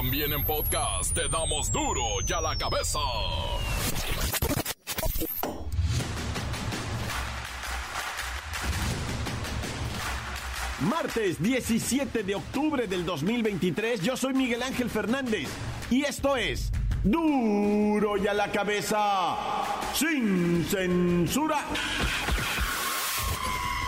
También en podcast te damos duro y a la cabeza. Martes 17 de octubre del 2023, yo soy Miguel Ángel Fernández y esto es duro y a la cabeza sin censura.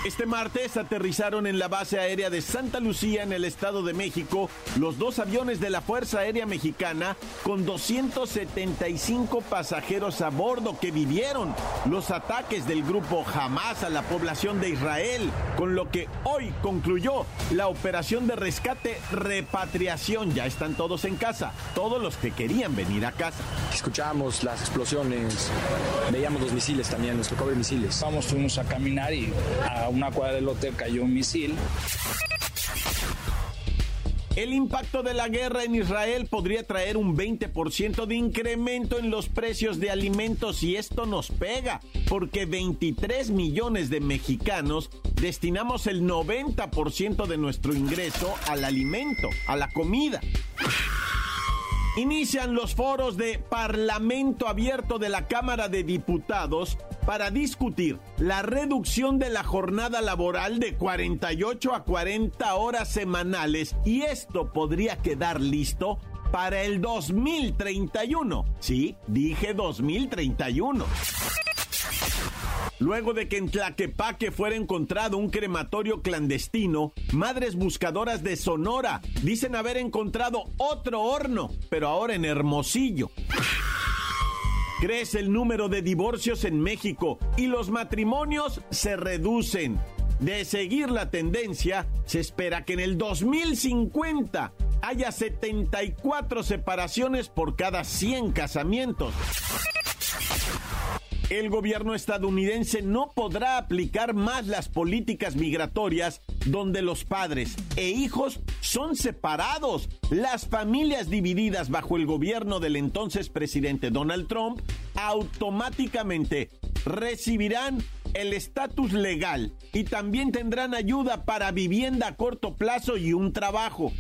Este martes aterrizaron en la base aérea de Santa Lucía en el Estado de México los dos aviones de la Fuerza Aérea Mexicana con 275 pasajeros a bordo que vivieron los ataques del grupo Hamas a la población de Israel, con lo que hoy concluyó la operación de rescate repatriación. Ya están todos en casa, todos los que querían venir a casa. Escuchábamos las explosiones, veíamos los misiles también, los tocó misiles. Vamos, fuimos a caminar y a una cuadra del hotel cayó un misil. El impacto de la guerra en Israel podría traer un 20% de incremento en los precios de alimentos y esto nos pega, porque 23 millones de mexicanos destinamos el 90% de nuestro ingreso al alimento, a la comida. Inician los foros de Parlamento Abierto de la Cámara de Diputados para discutir la reducción de la jornada laboral de 48 a 40 horas semanales y esto podría quedar listo para el 2031. Sí, dije 2031. Luego de que en Tlaquepaque fuera encontrado un crematorio clandestino, madres buscadoras de Sonora dicen haber encontrado otro horno, pero ahora en Hermosillo. Crece el número de divorcios en México y los matrimonios se reducen. De seguir la tendencia, se espera que en el 2050 haya 74 separaciones por cada 100 casamientos el gobierno estadounidense no podrá aplicar más las políticas migratorias donde los padres e hijos son separados. Las familias divididas bajo el gobierno del entonces presidente Donald Trump automáticamente recibirán el estatus legal y también tendrán ayuda para vivienda a corto plazo y un trabajo.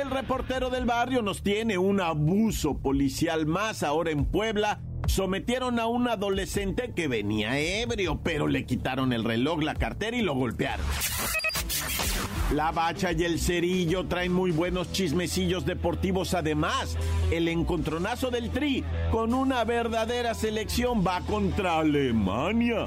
El reportero del barrio nos tiene un abuso policial más ahora en Puebla sometieron a un adolescente que venía ebrio, pero le quitaron el reloj, la cartera y lo golpearon. La bacha y el cerillo traen muy buenos chismecillos deportivos. Además, el encontronazo del Tri con una verdadera selección va contra Alemania.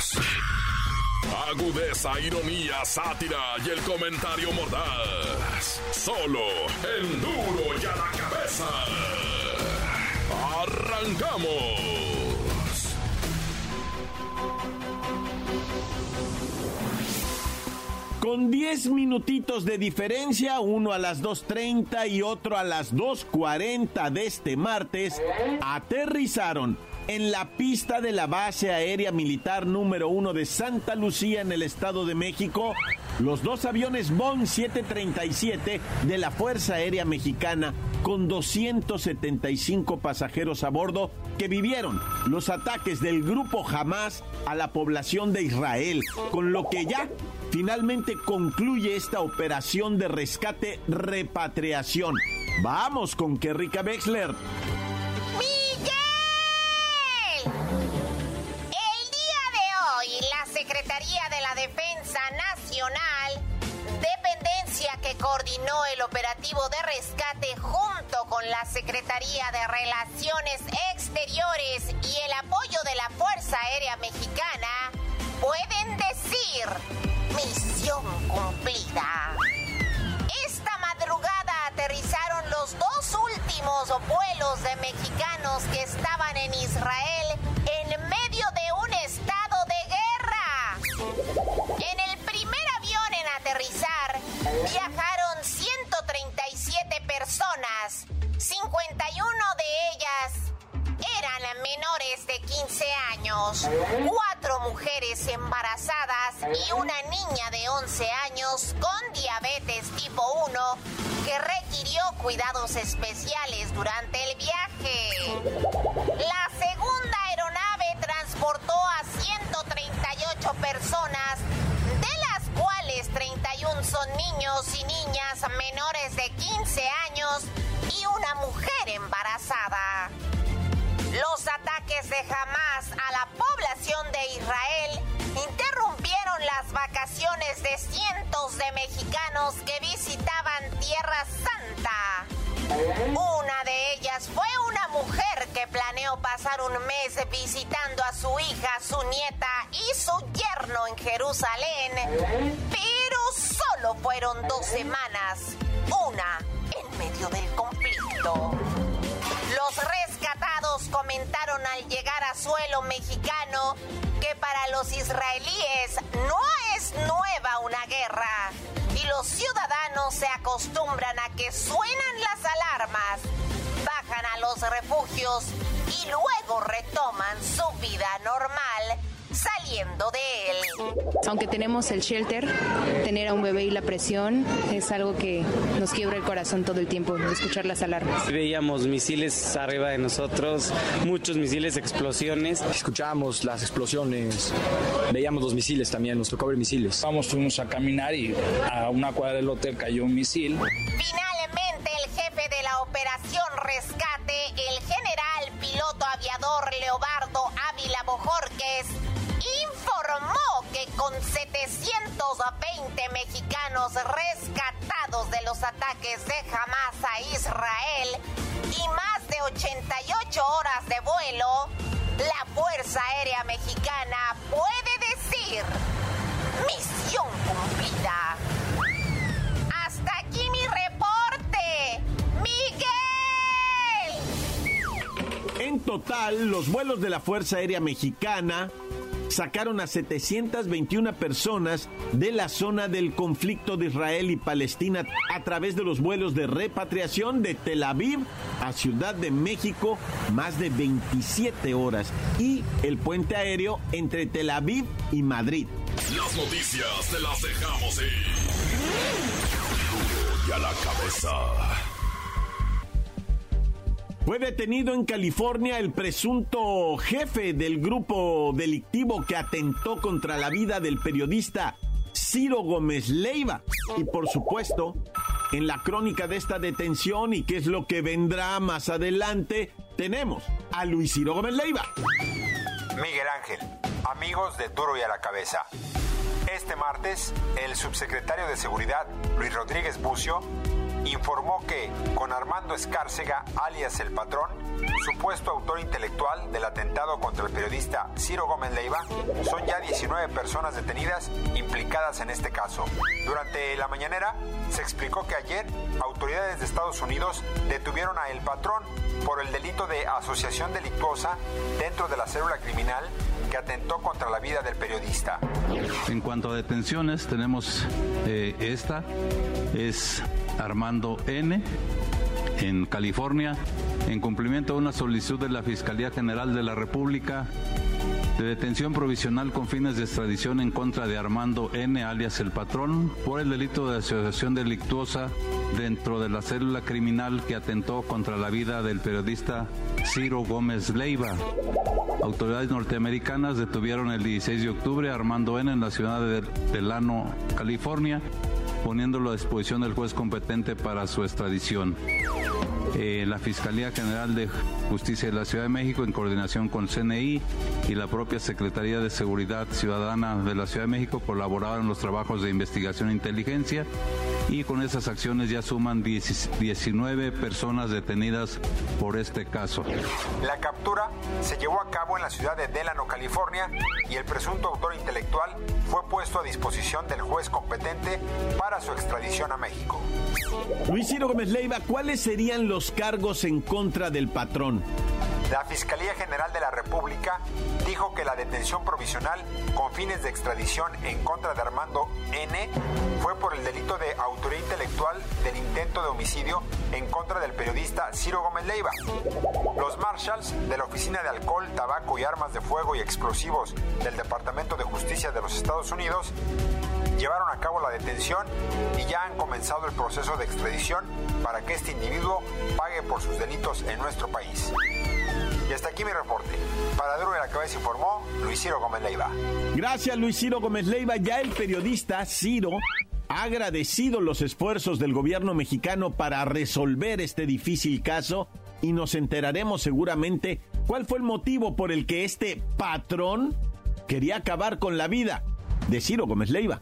Agudeza, ironía, sátira y el comentario mordaz. Solo el duro y a la cabeza. ¡Arrancamos! Con 10 minutitos de diferencia, uno a las 2.30 y otro a las 2.40 de este martes, aterrizaron en la pista de la base aérea militar número uno de Santa Lucía en el Estado de México los dos aviones Boeing 737 de la Fuerza Aérea Mexicana con 275 pasajeros a bordo que vivieron los ataques del grupo Hamas a la población de Israel, con lo que ya finalmente concluye esta operación de rescate repatriación. Vamos con Kerrika Wexler. De la Defensa Nacional, dependencia que coordinó el operativo de rescate junto con la Secretaría de Relaciones Exteriores y el apoyo de la Fuerza Aérea Mexicana, pueden decir Misión cumplida. Esta madrugada aterrizaron los dos últimos vuelos de mexicanos que estaban en Israel 15 años, cuatro mujeres embarazadas y una niña de 11 años con diabetes tipo 1 que requirió cuidados especiales durante el viaje. La segunda aeronave transportó a 138 personas, de las cuales 31 son niños y niñas menores de 15 años y una mujer embarazada. Los ataques de Hamas a la población de Israel interrumpieron las vacaciones de cientos de mexicanos que visitaban Tierra Santa. Una de ellas fue una mujer que planeó pasar un mes visitando a su hija, su nieta y su yerno en Jerusalén, pero solo fueron dos semanas, una en medio del conflicto. Los rescatados comentaron al llegar a suelo mexicano que para los israelíes no es nueva una guerra y los ciudadanos se acostumbran a que suenan las alarmas, bajan a los refugios y luego retoman su vida normal saliendo de él. Aunque tenemos el shelter, tener a un bebé y la presión es algo que nos quiebra el corazón todo el tiempo, escuchar las alarmas. Veíamos misiles arriba de nosotros, muchos misiles, explosiones. Escuchábamos las explosiones, veíamos los misiles también, nos tocó ver misiles. Vamos, fuimos a caminar y a una cuadra del hotel cayó un misil. Finalmente, el jefe de la operación Rescate, el general piloto aviador Leobardo Ávila Bojorques, informó que con 720 mexicanos rescatados de los ataques de Hamas a Israel y más de 88 horas de vuelo, la Fuerza Aérea Mexicana puede decir misión cumplida. Hasta aquí mi reporte, Miguel. En total, los vuelos de la Fuerza Aérea Mexicana sacaron a 721 personas de la zona del conflicto de Israel y Palestina a través de los vuelos de repatriación de Tel Aviv a Ciudad de México, más de 27 horas, y el puente aéreo entre Tel Aviv y Madrid. Las noticias te las dejamos y a la cabeza. Fue detenido en California el presunto jefe del grupo delictivo que atentó contra la vida del periodista Ciro Gómez Leiva. Y por supuesto, en la crónica de esta detención y qué es lo que vendrá más adelante, tenemos a Luis Ciro Gómez Leiva. Miguel Ángel, amigos de Duro y a la cabeza. Este martes, el subsecretario de Seguridad, Luis Rodríguez Bucio, informó que con Armando Escárcega, alias El Patrón, supuesto autor intelectual del atentado contra el periodista Ciro Gómez Leiva, son ya 19 personas detenidas implicadas en este caso. Durante la mañanera se explicó que ayer autoridades de Estados Unidos detuvieron a El Patrón por el delito de asociación delictuosa dentro de la célula criminal que atentó contra la vida del periodista. En cuanto a detenciones, tenemos eh, esta, es Armando N. en California, en cumplimiento de una solicitud de la Fiscalía General de la República de detención provisional con fines de extradición en contra de Armando N., alias el patrón, por el delito de asociación delictuosa dentro de la célula criminal que atentó contra la vida del periodista Ciro Gómez Leiva. Autoridades norteamericanas detuvieron el 16 de octubre a Armando N. en la ciudad de Delano, California, poniéndolo a disposición del juez competente para su extradición. Eh, la Fiscalía General de Justicia de la Ciudad de México, en coordinación con CNI y la propia Secretaría de Seguridad Ciudadana de la Ciudad de México, colaboraron en los trabajos de investigación e inteligencia y con esas acciones ya suman 19 personas detenidas por este caso. La captura se llevó a cabo en la ciudad de Delano, California, y el presunto autor intelectual fue puesto a disposición del juez competente para su extradición a México. Luis Ciro Gómez Leiva, ¿cuáles serían los cargos en contra del patrón? La Fiscalía General de la República dijo que la detención provisional con fines de extradición en contra de Armando N fue por el delito de autoría intelectual del intento de homicidio en contra del periodista Ciro Gómez Leiva. Los marshals de la Oficina de Alcohol, Tabaco y Armas de Fuego y Explosivos del Departamento de Justicia de los Estados Unidos llevaron a cabo la detención y ya han comenzado el proceso de extradición para que este individuo pague por sus delitos en nuestro país. Y hasta aquí mi reporte. Para Duro de la Cabeza informó Luis Ciro Gómez Leiva. Gracias Luis Ciro Gómez Leiva. Ya el periodista Ciro ha agradecido los esfuerzos del gobierno mexicano para resolver este difícil caso y nos enteraremos seguramente cuál fue el motivo por el que este patrón quería acabar con la vida de Ciro Gómez Leiva.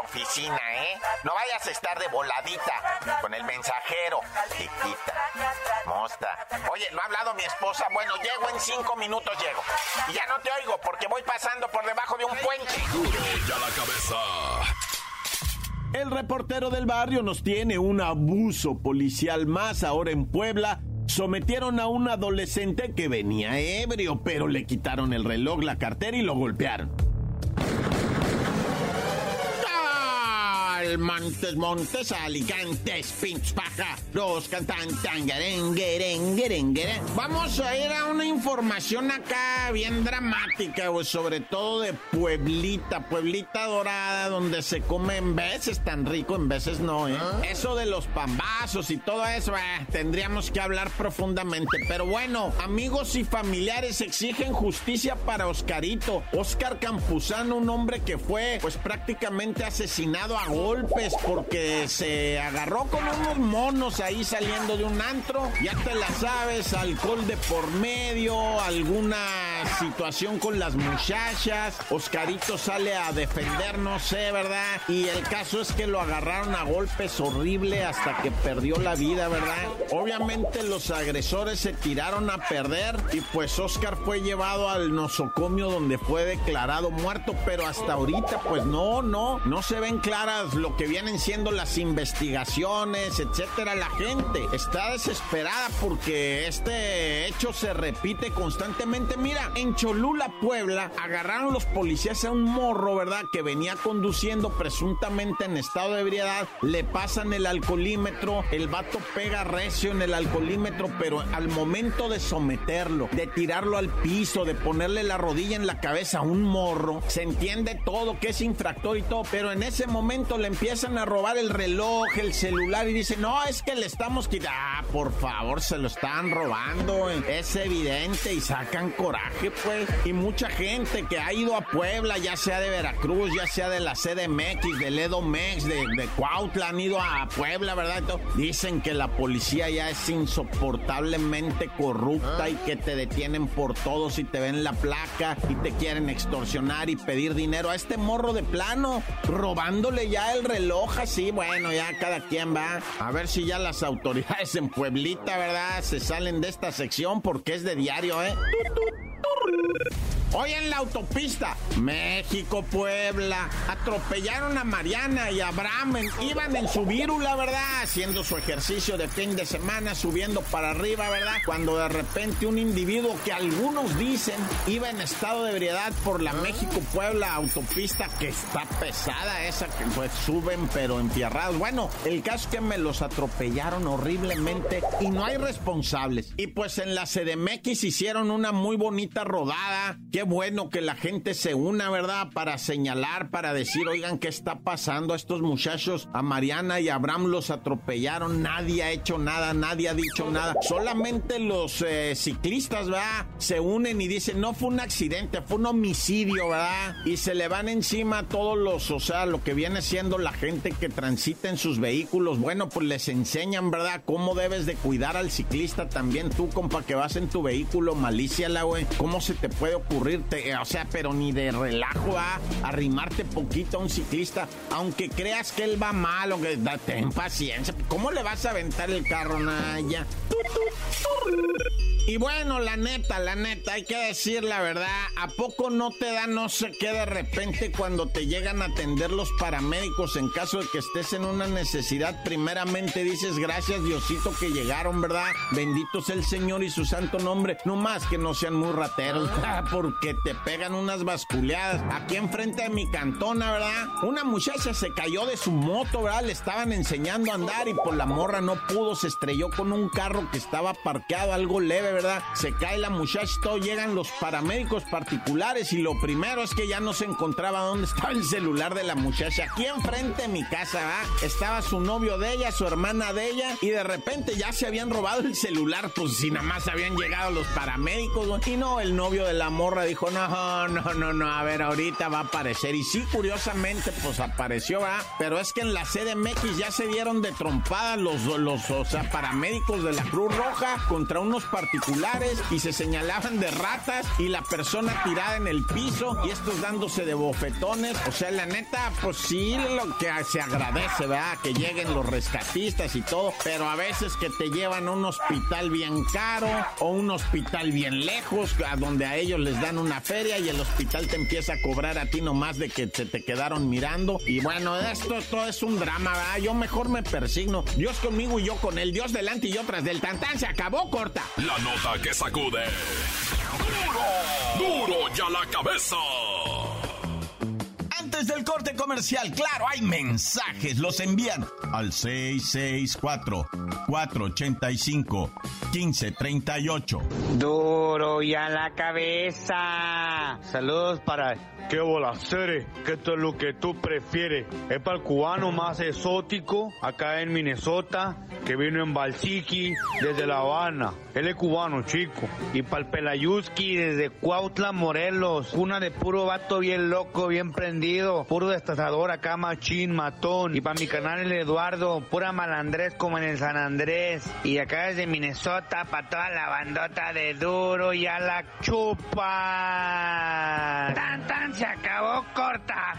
oficina, ¿eh? No vayas a estar de voladita con el mensajero, chiquita. Mosta. Oye, ¿no ha hablado mi esposa? Bueno, llego en cinco minutos, llego. Y ya no te oigo porque voy pasando por debajo de un puente. Duro y a la cabeza. El reportero del barrio nos tiene un abuso policial más ahora en Puebla. Sometieron a un adolescente que venía ebrio, pero le quitaron el reloj, la cartera y lo golpearon. Montes, Montes, Alicantes, Pinch, Paja, los cantan Vamos a ir a una información acá bien dramática, güey, sobre todo de Pueblita, Pueblita Dorada, donde se come en veces tan rico, en veces no, ¿eh? Eso de los pambazos y todo eso, eh, tendríamos que hablar profundamente. Pero bueno, amigos y familiares exigen justicia para Oscarito. Oscar Campuzano, un hombre que fue, pues prácticamente asesinado a gol porque se agarró con unos monos ahí saliendo de un antro. Ya te la sabes, alcohol de por medio, alguna situación con las muchachas. Oscarito sale a defender, no sé, ¿verdad? Y el caso es que lo agarraron a golpes horrible hasta que perdió la vida, ¿verdad? Obviamente los agresores se tiraron a perder y pues Oscar fue llevado al nosocomio donde fue declarado muerto, pero hasta ahorita pues no, no, no se ven claras lo que vienen siendo las investigaciones, etcétera. La gente está desesperada porque este hecho se repite constantemente. Mira, en Cholula, Puebla, agarraron los policías a un morro, ¿verdad? Que venía conduciendo presuntamente en estado de ebriedad. Le pasan el alcoholímetro, el vato pega recio en el alcoholímetro, pero al momento de someterlo, de tirarlo al piso, de ponerle la rodilla en la cabeza a un morro, se entiende todo que es infractor y todo, pero en ese momento le empiezan a robar el reloj, el celular y dicen, no, es que le estamos quitando. Ah, por favor, se lo están robando. Es evidente y sacan coraje, pues. Y mucha gente que ha ido a Puebla, ya sea de Veracruz, ya sea de la CDMX, del EDOMEX, de, de Cuautla, han ido a Puebla, ¿verdad? Dicen que la policía ya es insoportablemente corrupta y que te detienen por todo si te ven la placa y te quieren extorsionar y pedir dinero a este morro de plano, robándole ya el reloj así, bueno, ya cada quien va. A ver si ya las autoridades en Pueblita, ¿verdad? Se salen de esta sección porque es de diario, ¿eh? Hoy en la autopista, México-Puebla, atropellaron a Mariana y a Abraham, iban en su vírula, ¿verdad? Haciendo su ejercicio de fin de semana, subiendo para arriba, ¿verdad? Cuando de repente un individuo que algunos dicen iba en estado de ebriedad por la México-Puebla autopista, que está pesada esa, que pues suben pero enfierrados. Bueno, el caso es que me los atropellaron horriblemente y no hay responsables. Y pues en la CDMX hicieron una muy bonita rodada. Bueno que la gente se una, ¿verdad? Para señalar, para decir, oigan, ¿qué está pasando? A estos muchachos, a Mariana y a Abraham los atropellaron. Nadie ha hecho nada, nadie ha dicho nada. Solamente los eh, ciclistas, ¿verdad? Se unen y dicen, no fue un accidente, fue un homicidio, ¿verdad? Y se le van encima a todos los, o sea, lo que viene siendo la gente que transita en sus vehículos. Bueno, pues les enseñan, ¿verdad? Cómo debes de cuidar al ciclista también tú, compa, que vas en tu vehículo, malicia la güey. ¿Cómo se te puede ocurrir? O sea, pero ni de relajo, a Arrimarte poquito a un ciclista, aunque creas que él va mal o que ten paciencia. ¿Cómo le vas a aventar el carro, Naya? Y bueno, la neta, la neta, hay que decir la verdad, ¿a poco no te da no sé qué de repente cuando te llegan a atender los paramédicos en caso de que estés en una necesidad? Primeramente dices, gracias Diosito que llegaron, ¿verdad? Bendito sea el Señor y su santo nombre. No más que no sean muy rateros, porque te pegan unas basculeadas. Aquí enfrente de mi cantona, ¿verdad? Una muchacha se cayó de su moto, ¿verdad? Le estaban enseñando a andar y por la morra no pudo, se estrelló con un carro que estaba parqueado, algo leve, ¿verdad? Se cae la muchacha, todo, llegan los paramédicos particulares y lo primero es que ya no se encontraba dónde estaba el celular de la muchacha. Aquí enfrente de mi casa, Estaba su novio de ella, su hermana de ella y de repente ya se habían robado el celular, pues si nada más habían llegado los paramédicos. Y no, el novio de la morra dijo, no, no, no, no, a ver, ahorita va a aparecer. Y sí, curiosamente, pues apareció, ¿verdad? Pero es que en la CDMX ya se dieron de trompada los, los, o sea, paramédicos de la Cruz Roja contra unos particulares y se señalaban de ratas y la persona tirada en el piso y estos dándose de bofetones. O sea, la neta, pues sí, lo que se agradece, ¿verdad? Que lleguen los rescatistas y todo, pero a veces que te llevan a un hospital bien caro o un hospital bien lejos, a donde a ellos les dan una feria y el hospital te empieza a cobrar a ti nomás de que se te quedaron mirando. Y bueno, esto todo es un drama. Yo mejor me persigno. Dios conmigo y yo con él. Dios delante y yo tras del tantán. Se acabó corta. La que sacude. ¡Duro! ¡Duro ya la cabeza! Del corte comercial, claro, hay mensajes. Los envían al 664-485-1538. Duro ya la cabeza. Saludos para ¿Qué bola, Cere? Que esto es lo que tú prefieres. Es para el cubano más exótico acá en Minnesota, que vino en Balsiki desde La Habana. Él es cubano, chico. Y para el Pelayuski desde Cuautla, Morelos. Una de puro vato bien loco, bien prendido. Puro destazador acá, machín, matón. Y para mi canal el Eduardo, pura malandrés como en el San Andrés. Y acá desde Minnesota, para toda la bandota de duro y a la chupa. Tan, tan, se acabó corta.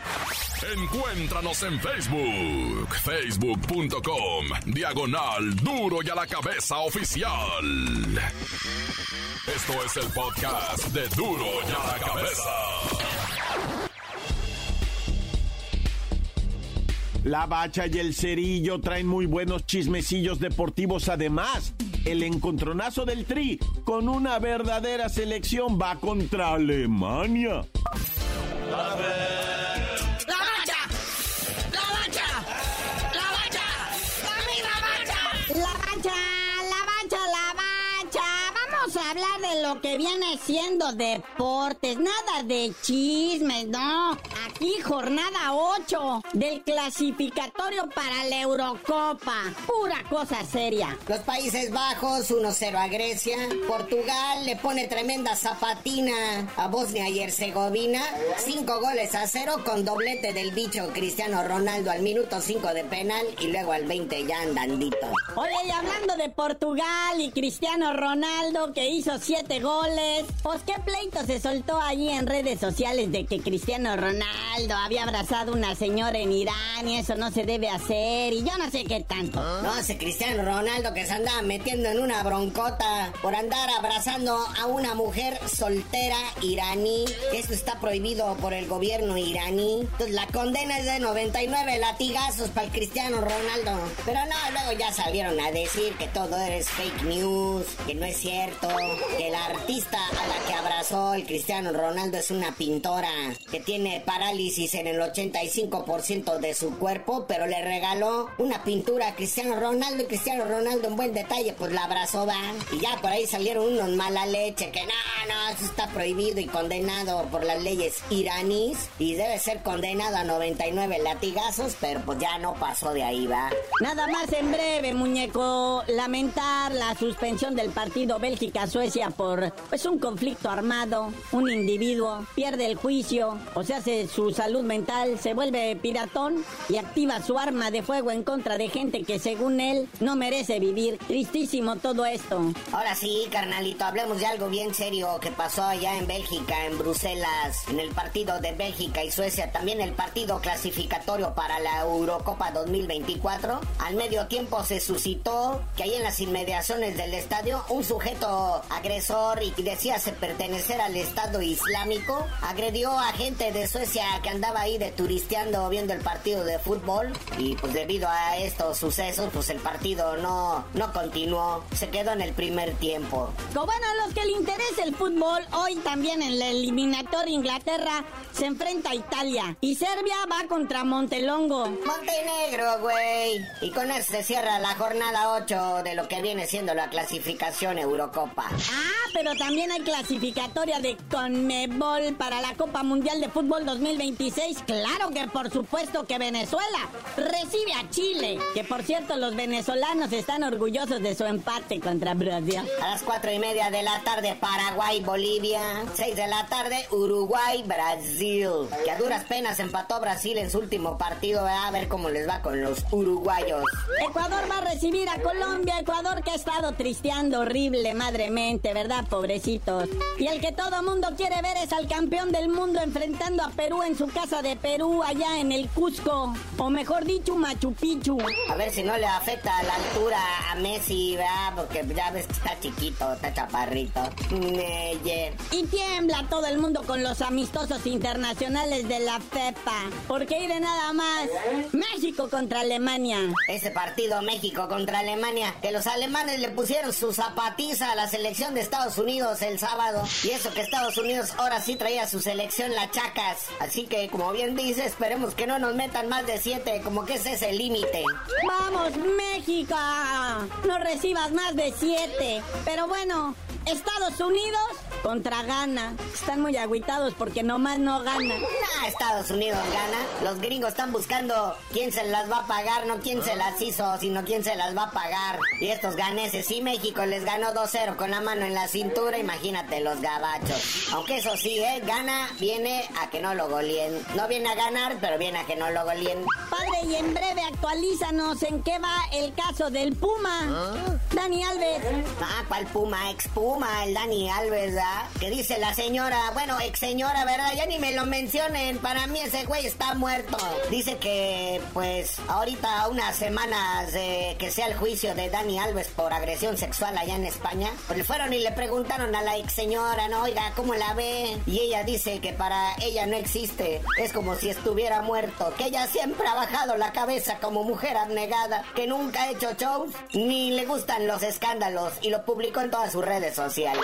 Encuéntranos en Facebook, facebook.com, diagonal duro y a la cabeza oficial. Esto es el podcast de duro y a la cabeza. La bacha y el cerillo traen muy buenos chismecillos deportivos además. El encontronazo del Tri con una verdadera selección va contra Alemania. ¡La mancha! ¡La mancha! ¡La mancha! ¡La mancha! ¡La mancha! ¡La mancha! ¡La mancha! Vamos a hablar de lo que viene siendo deportes, nada de chismes, ¿no? Y jornada 8 del clasificatorio para la Eurocopa. Pura cosa seria. Los Países Bajos 1-0 a Grecia. Portugal le pone tremenda zapatina a Bosnia y Herzegovina. 5 goles a 0 con doblete del bicho Cristiano Ronaldo al minuto 5 de penal y luego al 20 ya andandito. Oye, y hablando de Portugal y Cristiano Ronaldo que hizo 7 goles, pues qué pleito se soltó allí en redes sociales de que Cristiano Ronaldo Había abrazado a una señora en Irán y eso no se debe hacer y yo no sé qué tanto. No, ese Cristiano Ronaldo que se andaba metiendo en una broncota por andar abrazando a una mujer soltera iraní. Esto está prohibido por el gobierno iraní. Entonces la condena es de 99 latigazos para el Cristiano Ronaldo. Pero no, luego ya salieron a decir que todo es fake news, que no es cierto, que la artista a la que abrazó el Cristiano Ronaldo es una pintora que tiene parálisis en el 85% de su cuerpo, pero le regaló una pintura a Cristiano Ronaldo y Cristiano Ronaldo en buen detalle pues la abrazó, va. Y ya por ahí salieron unos mala leche que no, no, eso está prohibido y condenado por las leyes iraníes y debe ser condenado a 99 latigazos, pero pues ya no pasó de ahí, va. Nada más en breve, muñeco, lamentar la suspensión del partido Bélgica-Suecia por pues un conflicto armado, un individuo pierde el juicio, o sea, se, su salud mental se vuelve piratón y activa su arma de fuego en contra de gente que según él no merece vivir. Tristísimo todo esto. Ahora sí, carnalito, hablemos de algo bien serio que pasó allá en Bélgica, en Bruselas, en el partido de Bélgica y Suecia, también el partido clasificatorio para la Eurocopa 2024. Al medio tiempo se suscitó que ahí en las inmediaciones del estadio un sujeto agresor y que decía se pertenecer al Estado Islámico agredió a gente de Suecia que andaba ahí de turisteando viendo el partido de fútbol y pues debido a estos sucesos pues el partido no, no continuó, se quedó en el primer tiempo. Bueno, a los que le interesa el fútbol, hoy también en el eliminatorio Inglaterra se enfrenta a Italia y Serbia va contra Montelongo. Montenegro, güey. Y con eso se cierra la jornada 8 de lo que viene siendo la clasificación Eurocopa. Ah, pero también hay clasificatoria de Conmebol para la Copa Mundial de Fútbol 2026. Claro que por supuesto que Venezuela recibe a Chile. Que por cierto, los venezolanos están orgullosos de su empate contra Brasil. A las cuatro y media de la tarde, Paraguay, Bolivia. 6 de la tarde, Uruguay, Brasil. Que a duras penas empató Brasil en su último partido. A ver cómo les va con los uruguayos. Ecuador va a recibir a Colombia. Ecuador que ha estado tristeando horrible, madremente, ¿verdad, pobrecitos? Y el que todo mundo quiere ver es al campeón del mundo enfrentando a Perú en su casa de Perú, allá en el Cusco. O mejor dicho, Machu Picchu. A ver si no le afecta la altura a Messi, ¿verdad? Porque ya ves que está chiquito, está chaparrito. Y tiembla todo el mundo con los amistosos internacionales de la FEPA. Porque de nada más. México contra Alemania. Ese partido México contra Alemania, que los alemanes le pusieron su zapatiza a la selección de Estados Unidos el sábado. Y eso que Estados Unidos ahora sí traía su selección la chacas. Así que, como bien dice, esperemos que no nos metan más de siete, como que ese es el límite. ¡Vamos, México! No recibas más de siete. Pero bueno, Estados Unidos contra Ghana. Están muy agüitados porque nomás no ganan. Nah, Estados Unidos gana. Los gringos están buscando quién se las va a pagar, no quién se las hizo, sino quién se las va a pagar. Y estos ganeses, sí, México les ganó 2-0 con la mano en la cintura, imagínate los gabachos. Aunque eso sí, ¿eh? Gana viene a que no lo goleen. No viene a ganar, pero viene a que no lo goleen. Padre, y en breve actualízanos en qué va el caso del Puma. Dani Alves. Ah, ¿cuál Puma? Ex Puma, el Dani Alves, Que dice la señora, bueno, ex señora, ¿verdad? Ya ni me lo mencionen, para mí ese güey está muerto. Dice que, pues, ahorita unas semanas de que sea el juicio de Dani Alves por agresión sexual allá en España, pues le fueron y le preguntaron a la ex señora, ¿no? Oiga, ¿cómo la ve? Y ella dice que para ella no existe, es como si estuviera muerto, que ella siempre ha bajado la cabeza como mujer abnegada, que nunca ha hecho shows, ni le gustan los escándalos, y lo publicó en todas sus redes sociales.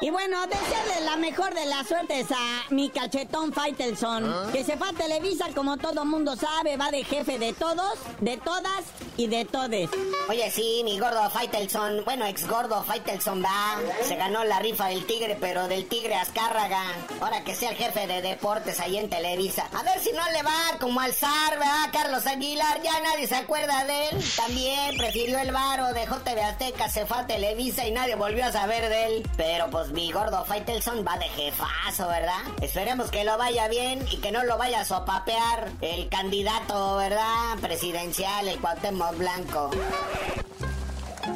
Y bueno, desearle la mejor de las suertes a mi cachetón Faitelson, que se fue a Televisa, como todo mundo sabe, va de jefe de todos, de todas y de todes. Oye, sí, mi gordo Faitelson, bueno, ex gordo Faitelson va, se ganó la rifa del tigre, pero del tigre Azcárraga, ahora que sea el jefe de deportes ahí en Televisa. A ver si no le va como al zar, ¿verdad? Carlos Aguilar, ya nadie se acuerda de él. También prefirió el varo, dejó TV Azteca, se fue a Televisa y nadie volvió a saber de él. Pero pues mi gordo Faitelson va de jefazo, ¿verdad? Esperemos que lo vaya bien y que no lo vaya a sopapear el candidato, ¿verdad? Presidencial, el Cuauhtémoc Blanco.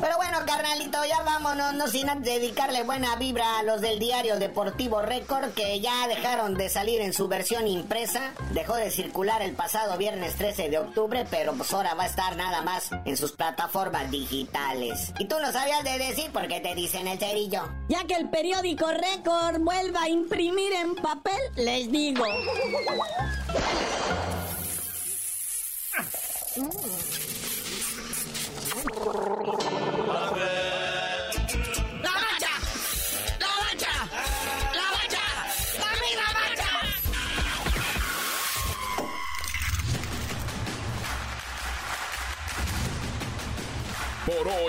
Pero bueno, carnalito, ya vámonos, no sin dedicarle buena vibra a los del diario Deportivo Récord que ya dejaron de salir en su versión impresa. Dejó de circular el pasado viernes 13 de octubre, pero pues ahora va a estar nada más en sus plataformas digitales. Y tú no sabías de decir por qué te dicen el cerillo. Ya que el periódico Récord vuelva a imprimir en papel, les digo.